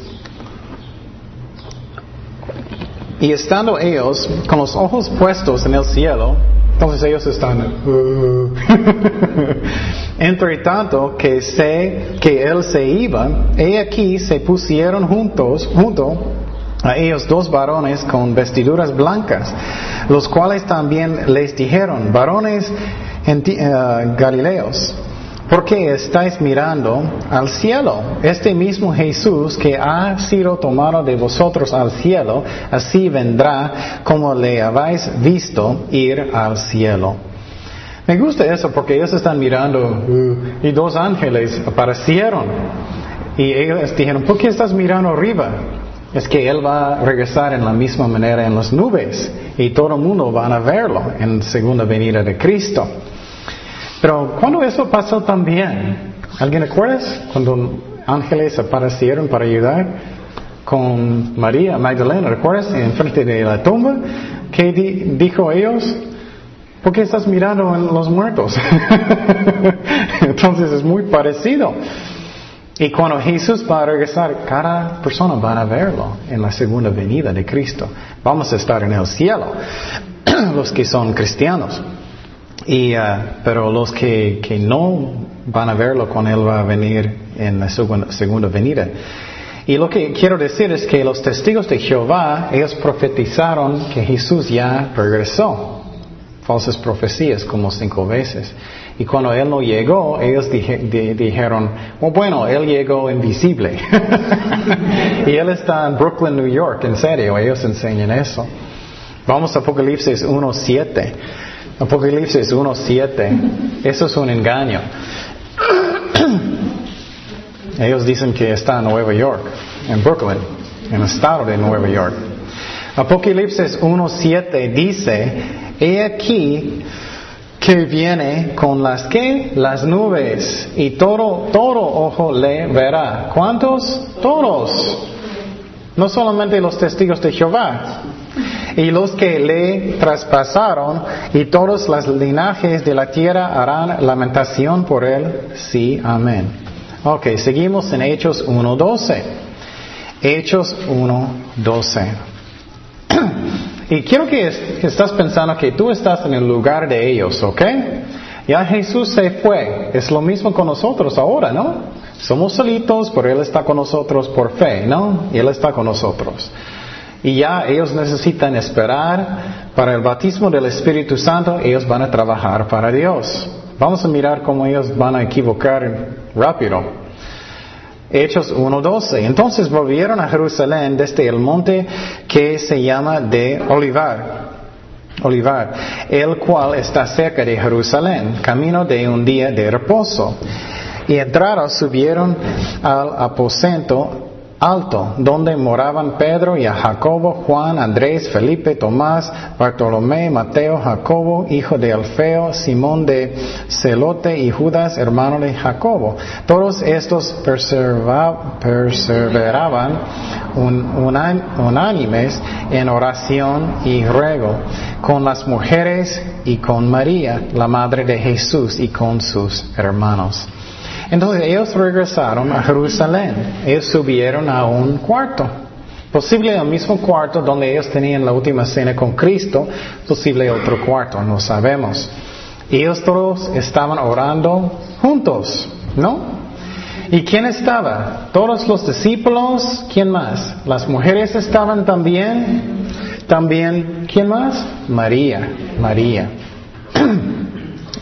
Y estando ellos con los ojos puestos en el cielo, entonces ellos están. Uh. [laughs] Entre tanto que sé que él se iba, he aquí se pusieron juntos, junto a ellos dos varones con vestiduras blancas, los cuales también les dijeron, varones uh, galileos, ¿Por qué estáis mirando al cielo? Este mismo Jesús que ha sido tomado de vosotros al cielo, así vendrá como le habéis visto ir al cielo. Me gusta eso porque ellos están mirando uh, y dos ángeles aparecieron. Y ellos dijeron, ¿por qué estás mirando arriba? Es que Él va a regresar en la misma manera en las nubes y todo el mundo va a verlo en segunda venida de Cristo. Pero cuando eso pasó también, ¿alguien recuerda? Cuando ángeles aparecieron para ayudar con María Magdalena, ¿recuerdas? En frente de la tumba, ¿qué dijo ellos? ¿Por qué estás mirando en los muertos? [laughs] Entonces es muy parecido. Y cuando Jesús va a regresar, cada persona va a verlo en la segunda venida de Cristo. Vamos a estar en el cielo, [clears throat] los que son cristianos. Y, uh, pero los que, que, no van a verlo cuando Él va a venir en la segunda, segunda venida. Y lo que quiero decir es que los testigos de Jehová, ellos profetizaron que Jesús ya regresó. Falsas profecías como cinco veces. Y cuando Él no llegó, ellos dijeron, oh, bueno, Él llegó invisible. [laughs] y Él está en Brooklyn, New York, en serio, ellos enseñan eso. Vamos a Apocalipsis 1.7. Apocalipsis 1.7, eso es un engaño. Ellos dicen que está en Nueva York, en Brooklyn, en el estado de Nueva York. Apocalipsis 1.7 dice, he aquí que viene con las que las nubes y todo todo ojo le verá. ¿Cuántos? Todos. No solamente los testigos de Jehová, y los que le traspasaron y todos los linajes de la tierra harán lamentación por él. Sí, amén. Ok, seguimos en Hechos 1.12. Hechos 1.12. [clears throat] y quiero que estás pensando que tú estás en el lugar de ellos, ¿ok? Ya Jesús se fue. Es lo mismo con nosotros ahora, ¿no? Somos solitos, pero Él está con nosotros por fe, ¿no? Y Él está con nosotros. Y ya ellos necesitan esperar para el bautismo del Espíritu Santo, ellos van a trabajar para Dios. Vamos a mirar cómo ellos van a equivocar rápido. Hechos 1.12. Entonces volvieron a Jerusalén desde el monte que se llama de Olivar. Olivar, el cual está cerca de Jerusalén, camino de un día de reposo. Y entraron, subieron al aposento alto, donde moraban Pedro y a Jacobo, Juan, Andrés, Felipe, Tomás, Bartolomé, Mateo, Jacobo, hijo de Alfeo, Simón de Celote y Judas, hermano de Jacobo. Todos estos perseveraban unánimes en oración y ruego con las mujeres y con María, la madre de Jesús, y con sus hermanos. Entonces ellos regresaron a Jerusalén. Ellos subieron a un cuarto. Posible el mismo cuarto donde ellos tenían la última cena con Cristo, posible otro cuarto, no sabemos. Ellos todos estaban orando juntos, ¿no? ¿Y quién estaba? Todos los discípulos, ¿quién más? Las mujeres estaban también. También, ¿quién más? María, María. [clears throat]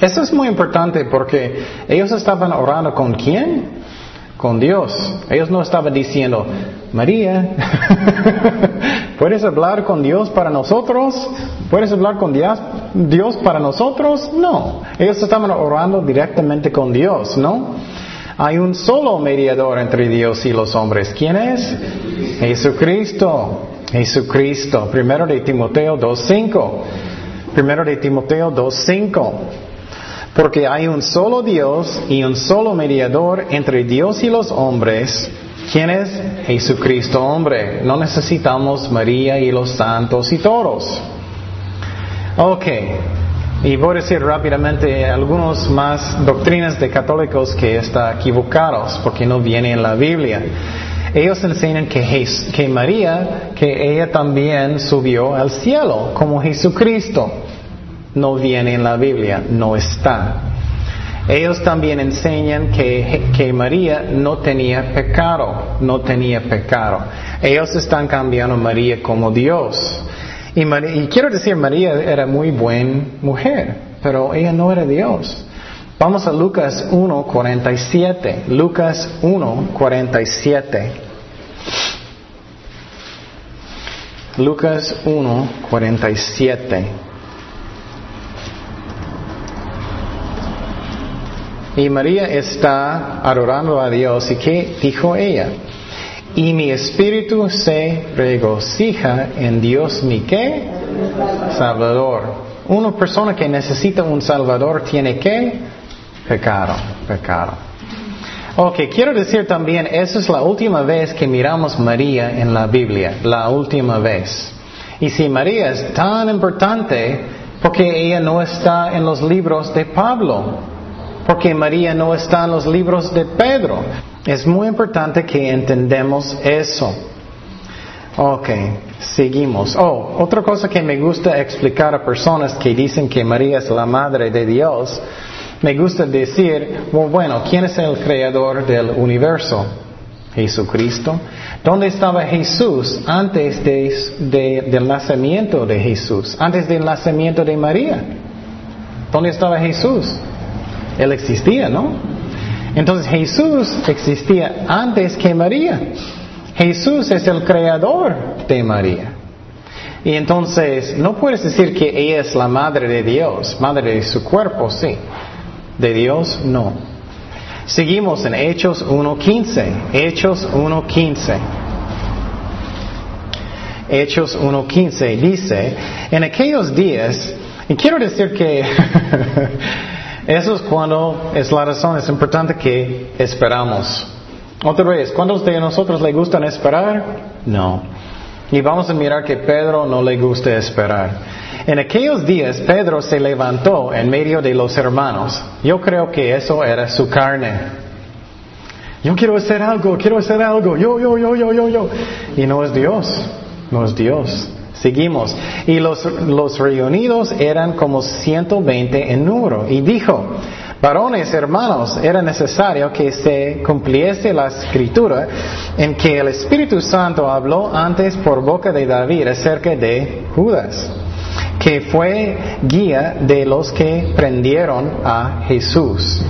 Eso es muy importante porque ellos estaban orando con quién? Con Dios. Ellos no estaban diciendo, María, [laughs] ¿puedes hablar con Dios para nosotros? ¿Puedes hablar con Dios, para nosotros? No. Ellos estaban orando directamente con Dios, ¿no? Hay un solo mediador entre Dios y los hombres. ¿Quién es? Jesucristo. Jesucristo. Primero de Timoteo 2.5. Primero de Timoteo 2.5. Porque hay un solo Dios y un solo mediador entre Dios y los hombres. ¿Quién es? Jesucristo hombre. No necesitamos María y los santos y todos. Ok. Y voy a decir rápidamente algunos más doctrinas de católicos que están equivocados porque no vienen en la Biblia. Ellos enseñan que, que María, que ella también subió al cielo como Jesucristo no viene en la Biblia, no está. Ellos también enseñan que, que, María no tenía pecado, no tenía pecado. Ellos están cambiando a María como Dios. Y, y quiero decir, María era muy buena mujer, pero ella no era Dios. Vamos a Lucas 1.47. Lucas 1.47. Lucas 1.47. Y María está adorando a Dios. ¿Y qué dijo ella? Y mi espíritu se regocija en Dios mi qué? Salvador. Una persona que necesita un Salvador tiene que pecado, pecado. Ok, quiero decir también, esa es la última vez que miramos María en la Biblia, la última vez. Y si María es tan importante, porque ella no está en los libros de Pablo, porque María no está en los libros de Pedro. Es muy importante que entendamos eso. Ok, seguimos. Oh, otra cosa que me gusta explicar a personas que dicen que María es la madre de Dios, me gusta decir, bueno, ¿quién es el creador del universo? Jesucristo. ¿Dónde estaba Jesús antes del nacimiento de Jesús? Antes del nacimiento de María. ¿Dónde estaba Jesús? Él existía, ¿no? Entonces Jesús existía antes que María. Jesús es el creador de María. Y entonces no puedes decir que ella es la madre de Dios, madre de su cuerpo, sí. De Dios, no. Seguimos en Hechos 1.15. Hechos 1.15. Hechos 1.15 dice, en aquellos días, y quiero decir que [laughs] Eso es cuando es la razón, es importante que esperamos. Otra vez, ¿cuántos de nosotros le gustan esperar? No. Y vamos a mirar que Pedro no le gusta esperar. En aquellos días Pedro se levantó en medio de los hermanos. Yo creo que eso era su carne. Yo quiero hacer algo, quiero hacer algo, yo, yo, yo, yo, yo, yo. Y no es Dios, no es Dios. Seguimos. Y los, reunidos eran como 120 en número. Y dijo, varones, hermanos, era necesario que se cumpliese la escritura en que el Espíritu Santo habló antes por boca de David acerca de Judas, que fue guía de los que prendieron a Jesús.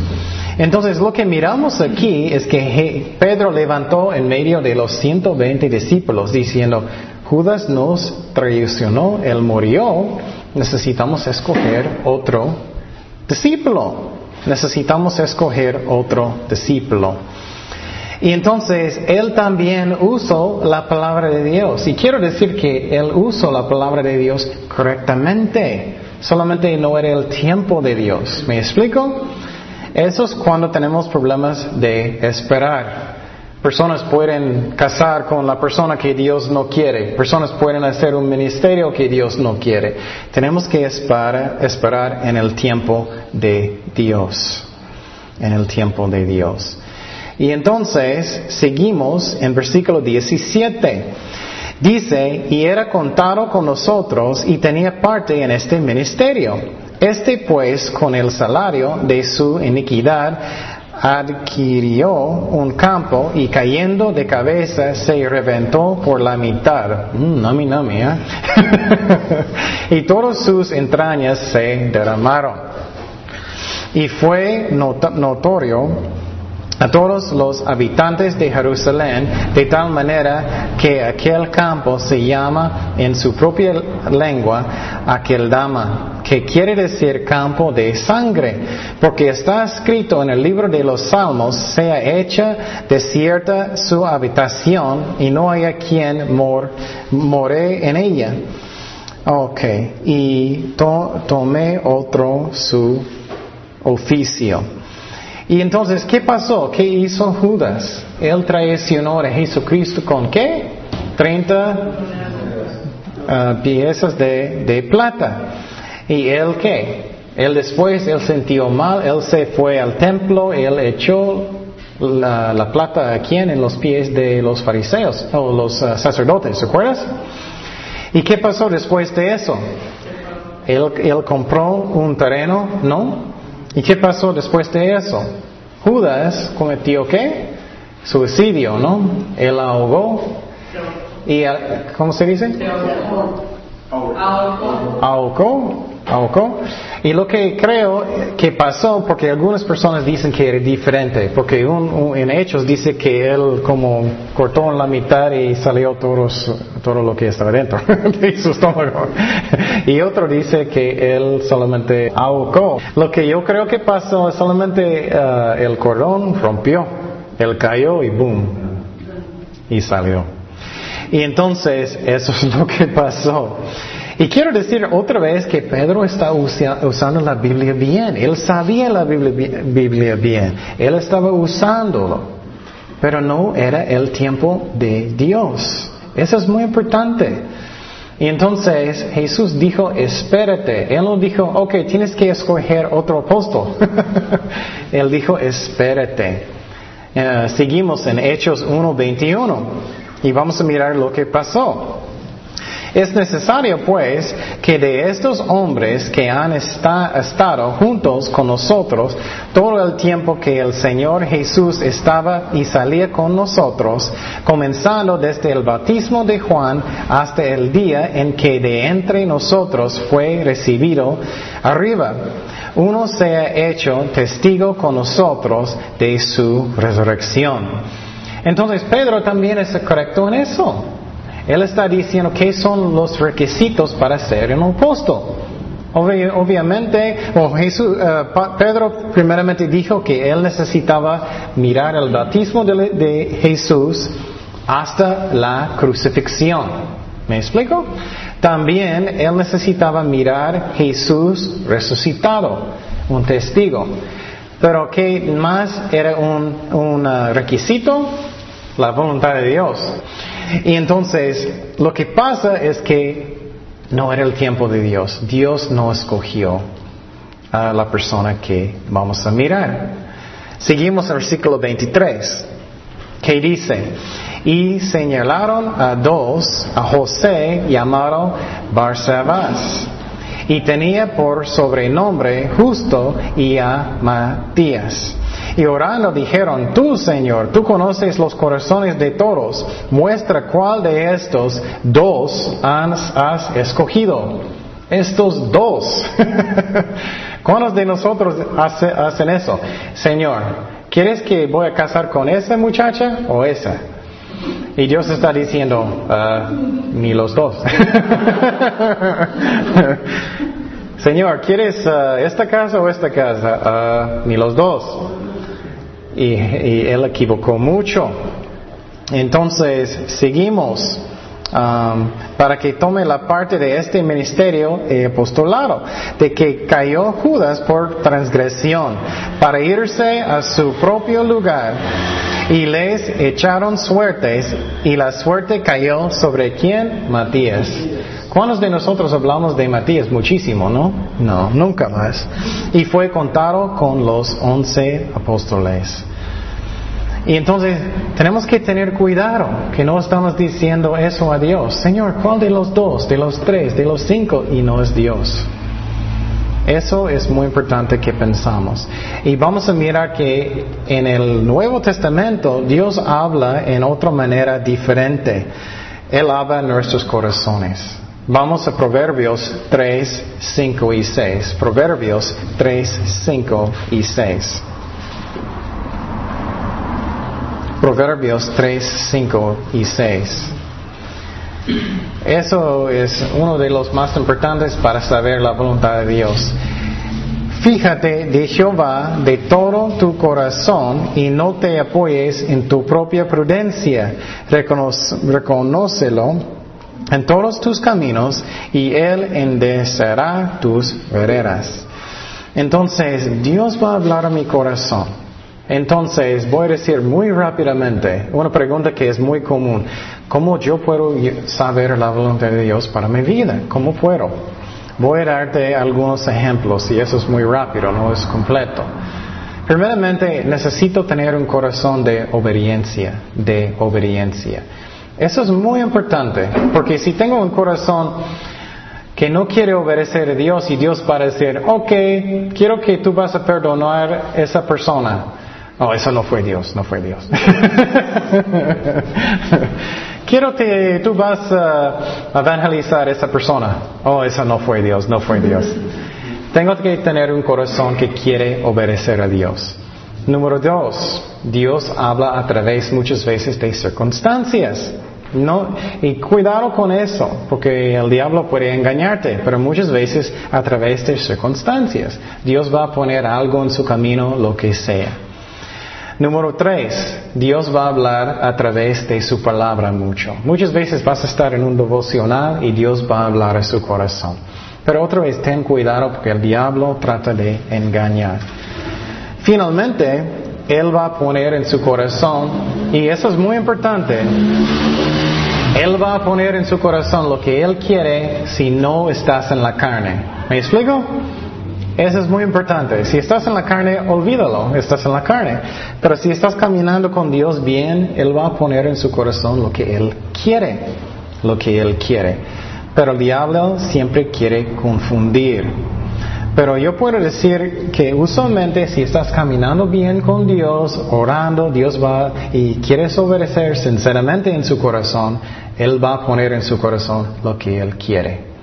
Entonces lo que miramos aquí es que Pedro levantó en medio de los 120 discípulos diciendo, Judas nos traicionó, él murió, necesitamos escoger otro discípulo. Necesitamos escoger otro discípulo. Y entonces él también usó la palabra de Dios. Y quiero decir que él usó la palabra de Dios correctamente. Solamente no era el tiempo de Dios. ¿Me explico? Eso es cuando tenemos problemas de esperar. Personas pueden casar con la persona que Dios no quiere. Personas pueden hacer un ministerio que Dios no quiere. Tenemos que esperar, esperar en el tiempo de Dios. En el tiempo de Dios. Y entonces seguimos en versículo 17. Dice, y era contado con nosotros y tenía parte en este ministerio. Este pues con el salario de su iniquidad adquirió un campo y cayendo de cabeza se reventó por la mitad. Mm, ¿eh? [laughs] y todas sus entrañas se derramaron. Y fue notorio a todos los habitantes de Jerusalén, de tal manera que aquel campo se llama en su propia lengua aquel dama, que quiere decir campo de sangre, porque está escrito en el libro de los Salmos, sea hecha desierta su habitación y no haya quien mor, more en ella. Ok, y tomé otro su oficio. Y entonces, ¿qué pasó? ¿Qué hizo Judas? Él traicionó a Jesucristo con qué? 30 uh, piezas de, plata. ¿Y él qué? Él después, él sintió mal, él se fue al templo, él echó la, plata a quién? En los pies de los fariseos o los uh, sacerdotes, ¿se acuerdas? ¿Y qué pasó después de eso? Él compró un terreno, ¿no? ¿Y qué pasó después de eso? Judas cometió qué? Suicidio, ¿no? Él ahogó. ¿Y cómo se dice? Ahogó. Ahogó. Y lo que creo que pasó, porque algunas personas dicen que era diferente, porque en Hechos dice que él como cortó en la mitad y salió todo lo que estaba dentro [laughs] de su estómago. [laughs] Y otro dice que él solamente ahogó. Lo que yo creo que pasó es solamente uh, el cordón rompió, él cayó y boom, y salió. Y entonces eso es [laughs] lo que pasó. Y quiero decir otra vez que Pedro está usando la Biblia bien. Él sabía la Biblia bien. Él estaba usándolo. Pero no era el tiempo de Dios. Eso es muy importante. Y entonces Jesús dijo, espérate. Él no dijo, ok, tienes que escoger otro apóstol. [laughs] Él dijo, espérate. Eh, seguimos en Hechos 1.21 y vamos a mirar lo que pasó. Es necesario, pues, que de estos hombres que han estado juntos con nosotros todo el tiempo que el Señor Jesús estaba y salía con nosotros, comenzando desde el bautismo de Juan hasta el día en que de entre nosotros fue recibido arriba, uno sea hecho testigo con nosotros de su resurrección. Entonces Pedro también es correcto en eso. Él está diciendo qué son los requisitos para ser un apóstol. obviamente, eh, Pedro primeramente dijo que él necesitaba mirar el bautismo de, Jesús hasta la crucifixión. ¿Me explico? También él necesitaba mirar Jesús resucitado, un testigo. Pero ¿qué más era un, uh, requisito? La voluntad de Dios. Y entonces, lo que pasa es que no era el tiempo de Dios. Dios no escogió a la persona que vamos a mirar. Seguimos el versículo 23, que dice, y señalaron a dos, a José llamado Barsabás, y tenía por sobrenombre justo y a Matías. Y orando dijeron, tú Señor, tú conoces los corazones de todos, muestra cuál de estos dos has, escogido Estos dos. [laughs] ¿Cuántos de nosotros hacen eso? Señor, ¿quieres que voy a casar con esa muchacha o esa? Y Dios está diciendo, ah, ni los dos. [laughs] Señor, ¿quieres ah, esta casa o esta casa? Ah, ni los dos. Y, y él equivocó mucho. Entonces, seguimos. Um, para que tome la parte de este ministerio apostolado, de que cayó Judas por transgresión, para irse a su propio lugar, y les echaron suertes, y la suerte cayó sobre quién? Matías. ¿Cuántos de nosotros hablamos de Matías? Muchísimo, ¿no? No, nunca más. Y fue contado con los once apóstoles. Y entonces tenemos que tener cuidado que no estamos diciendo eso a Dios. Señor, ¿cuál de los dos, de los tres, de los cinco? Y no es Dios. Eso es muy importante que pensamos. Y vamos a mirar que en el Nuevo Testamento Dios habla en otra manera diferente. Él habla en nuestros corazones. Vamos a Proverbios 3, 5 y 6. Proverbios 3, 5 y 6. Proverbios 3, 5 y 6. Eso es uno de los más importantes para saber la voluntad de Dios. Fíjate de Jehová de todo tu corazón y no te apoyes en tu propia prudencia. reconócelo en todos tus caminos y Él enderecerá tus veredas. Entonces, Dios va a hablar a mi corazón. Entonces, voy a decir muy rápidamente una pregunta que es muy común. ¿Cómo yo puedo saber la voluntad de Dios para mi vida? ¿Cómo puedo? Voy a darte algunos ejemplos y eso es muy rápido, no es completo. Primeramente, necesito tener un corazón de obediencia, de obediencia. Eso es muy importante, porque si tengo un corazón que no quiere obedecer a Dios y Dios va a decir, ok, quiero que tú vas a perdonar a esa persona. Oh, eso no fue Dios, no fue Dios. [laughs] Quiero que tú vas a evangelizar a esa persona. Oh, eso no fue Dios, no fue Dios. Tengo que tener un corazón que quiere obedecer a Dios. Número dos, Dios habla a través muchas veces de circunstancias. No, y cuidado con eso, porque el diablo puede engañarte, pero muchas veces a través de circunstancias. Dios va a poner algo en su camino, lo que sea. Número tres, Dios va a hablar a través de su palabra mucho. Muchas veces vas a estar en un devocional y Dios va a hablar a su corazón. Pero otra vez, ten cuidado porque el diablo trata de engañar. Finalmente, Él va a poner en su corazón, y eso es muy importante, Él va a poner en su corazón lo que Él quiere si no estás en la carne. ¿Me explico? Eso es muy importante. Si estás en la carne, olvídalo, estás en la carne. Pero si estás caminando con Dios bien, Él va a poner en su corazón lo que Él quiere, lo que Él quiere. Pero el diablo siempre quiere confundir. Pero yo puedo decir que usualmente si estás caminando bien con Dios, orando, Dios va y quieres obedecer sinceramente en su corazón, Él va a poner en su corazón lo que Él quiere.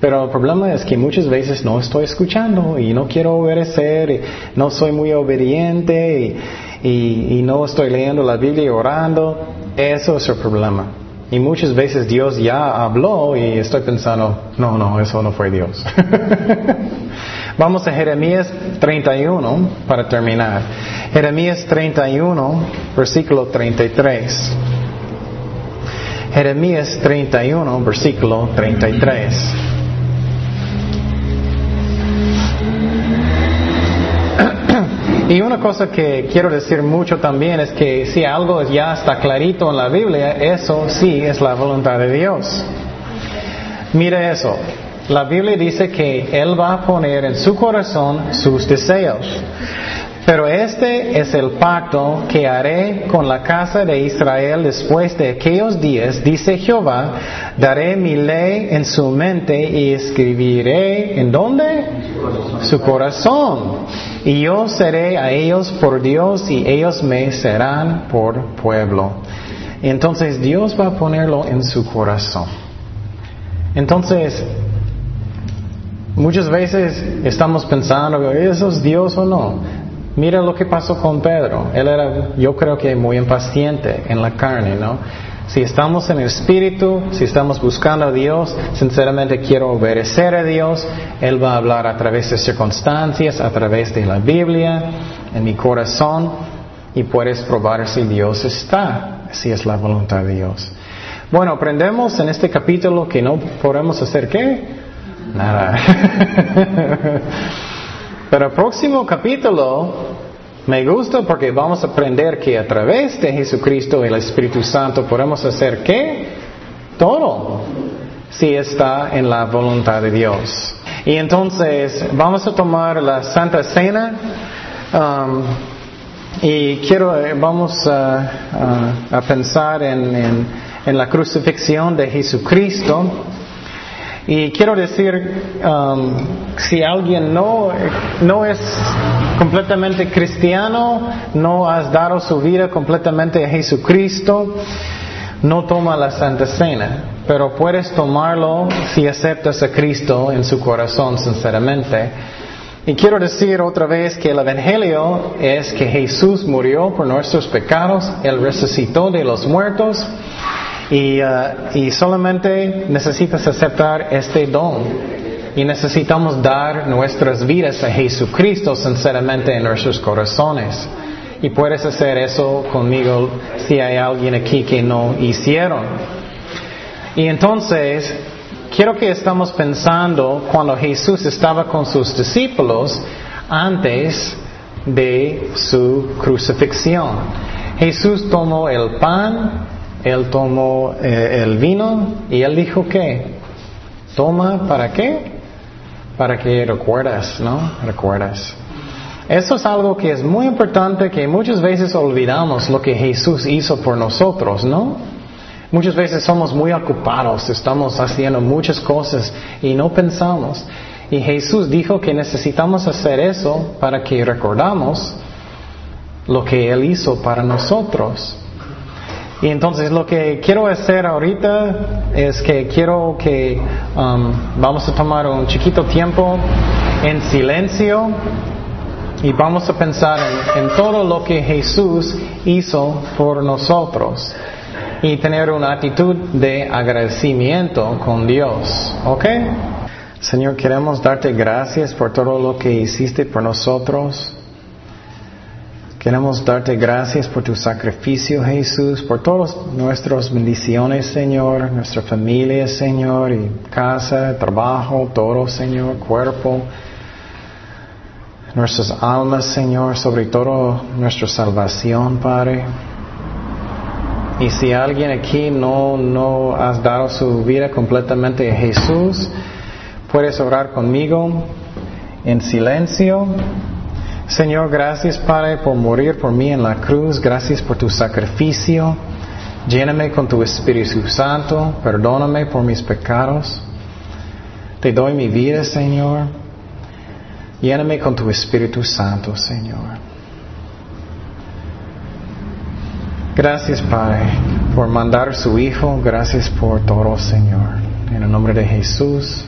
Pero el problema es que muchas veces no estoy escuchando y no quiero obedecer, y no soy muy obediente y, no estoy leyendo la Biblia y orando. Eso es el problema. Y muchas veces Dios ya habló y estoy pensando, no, no, eso no fue Dios. [laughs] Vamos a Jeremías 31 para terminar. Jeremías 31, versículo 33. Jeremías 31, versículo 33. Y una cosa que quiero decir mucho también es que si algo ya está clarito en la Biblia, eso sí es la voluntad de Dios. Mire eso. La Biblia dice que Él va a poner en su corazón sus deseos. Pero este es el pacto que haré con la casa de Israel después de aquellos días, dice Jehová, daré mi ley en su mente y escribiré en dónde? Su corazón. Y yo seré a ellos por Dios y ellos me serán por pueblo. Entonces Dios va a ponerlo en su corazón. Entonces, Muchas veces estamos pensando, ¿eso es Dios o no? Mira lo que pasó con Pedro. Él era, yo creo que muy impaciente en la carne, ¿no? Si estamos en el Espíritu, si estamos buscando a Dios, sinceramente quiero obedecer a Dios, Él va a hablar a través de circunstancias, a través de la Biblia, en mi corazón, y puedes probar si Dios está, si es la voluntad de Dios. Bueno, aprendemos en este capítulo que no podemos hacer qué? Nada. [laughs] Pero el próximo capítulo me gusta porque vamos a aprender que a través de Jesucristo y el Espíritu Santo podemos hacer qué? Todo. Si está en la voluntad de Dios. Y entonces vamos a tomar la Santa Cena. Um, y quiero, eh, vamos a, pensar en, en la crucifixión de Jesucristo. Y quiero decir, um, si alguien no, no es completamente cristiano, no has dado su vida completamente a Jesucristo, no toma la Santa Cena, pero puedes tomarlo si aceptas a Cristo en su corazón sinceramente. Y quiero decir otra vez que el Evangelio es que Jesús murió por nuestros pecados, Él resucitó de los muertos y, uh, y solamente necesitas aceptar este don. Y necesitamos dar nuestras vidas a Jesucristo sinceramente en nuestros corazones. Y puedes hacer eso conmigo si hay alguien aquí que no hicieron. Y entonces, quiero que estamos pensando cuando Jesús estaba con sus discípulos antes de su crucifixión. Jesús tomó el pan él tomó eh, el vino y él dijo que, toma, ¿para qué? Para que recuerdas, ¿no? Recuerdas. Eso es algo que es muy importante que muchas veces olvidamos lo que Jesús hizo por nosotros, ¿no? Muchas veces somos muy ocupados, estamos haciendo muchas cosas y no pensamos. Y Jesús dijo que necesitamos hacer eso para que recordamos lo que Él hizo para nosotros. Y entonces lo que quiero hacer ahorita es que quiero que um, vamos a tomar un chiquito tiempo en silencio y vamos a pensar en, todo lo que Jesús hizo por nosotros y tener una actitud de agradecimiento con Dios. ¿Ok? Señor, queremos darte gracias por todo lo que hiciste por nosotros. Queremos darte gracias por tu sacrificio, Jesús, por todas nuestras bendiciones, Señor, nuestra familia, Señor, y casa, trabajo, todo, Señor, cuerpo, nuestras almas, Señor, sobre todo nuestra salvación, Padre. Y si alguien aquí no, no has dado su vida completamente a Jesús, puedes orar conmigo en silencio. Señor, gracias Padre por morir por mí en la cruz, gracias por tu sacrificio. Lléname con tu Espíritu Santo, perdóname por mis pecados. Te doy mi vida, Señor. Lléname con tu Espíritu Santo, Señor. Gracias, Padre, por mandar su Hijo. Gracias por todo, Señor. En el nombre de Jesús.